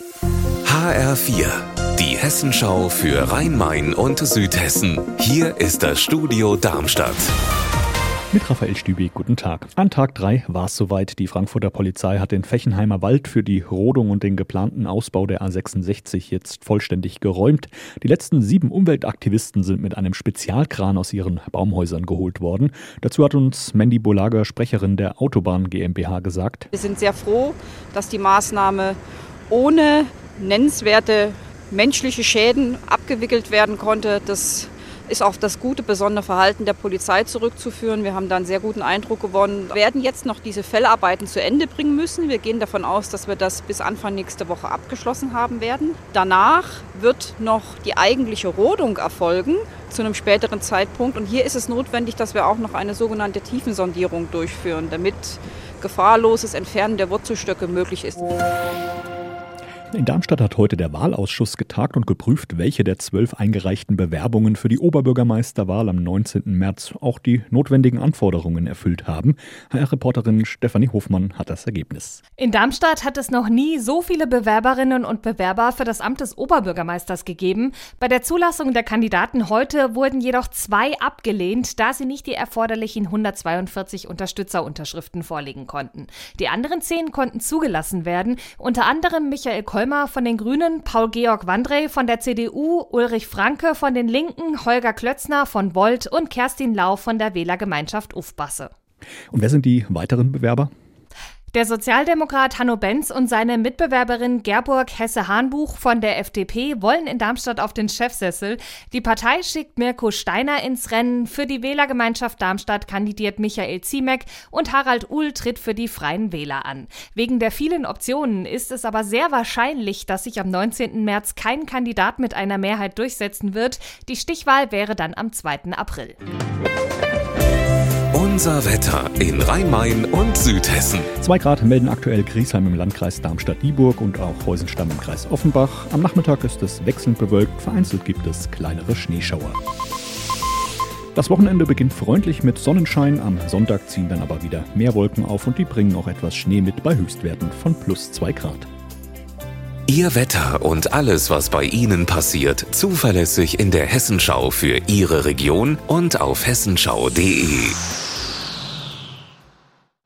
HR4, die Hessenschau für Rhein-Main und Südhessen. Hier ist das Studio Darmstadt. Mit Raphael Stübi, guten Tag. An Tag 3 war es soweit. Die Frankfurter Polizei hat den Fechenheimer Wald für die Rodung und den geplanten Ausbau der A66 jetzt vollständig geräumt. Die letzten sieben Umweltaktivisten sind mit einem Spezialkran aus ihren Baumhäusern geholt worden. Dazu hat uns Mandy Bolager, Sprecherin der Autobahn GmbH, gesagt. Wir sind sehr froh, dass die Maßnahme ohne nennenswerte menschliche Schäden abgewickelt werden konnte. Das ist auf das gute, besondere Verhalten der Polizei zurückzuführen. Wir haben da einen sehr guten Eindruck gewonnen. Wir werden jetzt noch diese Fellarbeiten zu Ende bringen müssen. Wir gehen davon aus, dass wir das bis Anfang nächste Woche abgeschlossen haben werden. Danach wird noch die eigentliche Rodung erfolgen zu einem späteren Zeitpunkt. Und hier ist es notwendig, dass wir auch noch eine sogenannte Tiefensondierung durchführen, damit gefahrloses Entfernen der Wurzelstöcke möglich ist. In Darmstadt hat heute der Wahlausschuss getagt und geprüft, welche der zwölf eingereichten Bewerbungen für die Oberbürgermeisterwahl am 19. März auch die notwendigen Anforderungen erfüllt haben. HR-Reporterin Stefanie Hofmann hat das Ergebnis. In Darmstadt hat es noch nie so viele Bewerberinnen und Bewerber für das Amt des Oberbürgermeisters gegeben. Bei der Zulassung der Kandidaten heute wurden jedoch zwei abgelehnt, da sie nicht die erforderlichen 142 Unterstützerunterschriften vorlegen konnten. Die anderen zehn konnten zugelassen werden, unter anderem Michael Koll Kolmer von den Grünen, Paul-Georg Wandrey von der CDU, Ulrich Franke von den Linken, Holger Klötzner von Volt und Kerstin Lau von der Wählergemeinschaft Ufbasse. Und wer sind die weiteren Bewerber? Der Sozialdemokrat Hanno Benz und seine Mitbewerberin Gerburg Hesse-Hahnbuch von der FDP wollen in Darmstadt auf den Chefsessel. Die Partei schickt Mirko Steiner ins Rennen. Für die Wählergemeinschaft Darmstadt kandidiert Michael Ziemek und Harald Uhl tritt für die Freien Wähler an. Wegen der vielen Optionen ist es aber sehr wahrscheinlich, dass sich am 19. März kein Kandidat mit einer Mehrheit durchsetzen wird. Die Stichwahl wäre dann am 2. April. Unser Wetter in Rhein-Main und Südhessen. Zwei Grad melden aktuell Griesheim im Landkreis Darmstadt-Dieburg und auch Heusenstamm im Kreis Offenbach. Am Nachmittag ist es wechselnd bewölkt, vereinzelt gibt es kleinere Schneeschauer. Das Wochenende beginnt freundlich mit Sonnenschein, am Sonntag ziehen dann aber wieder mehr Wolken auf und die bringen auch etwas Schnee mit bei Höchstwerten von plus 2 Grad. Ihr Wetter und alles, was bei Ihnen passiert, zuverlässig in der Hessenschau für Ihre Region und auf hessenschau.de.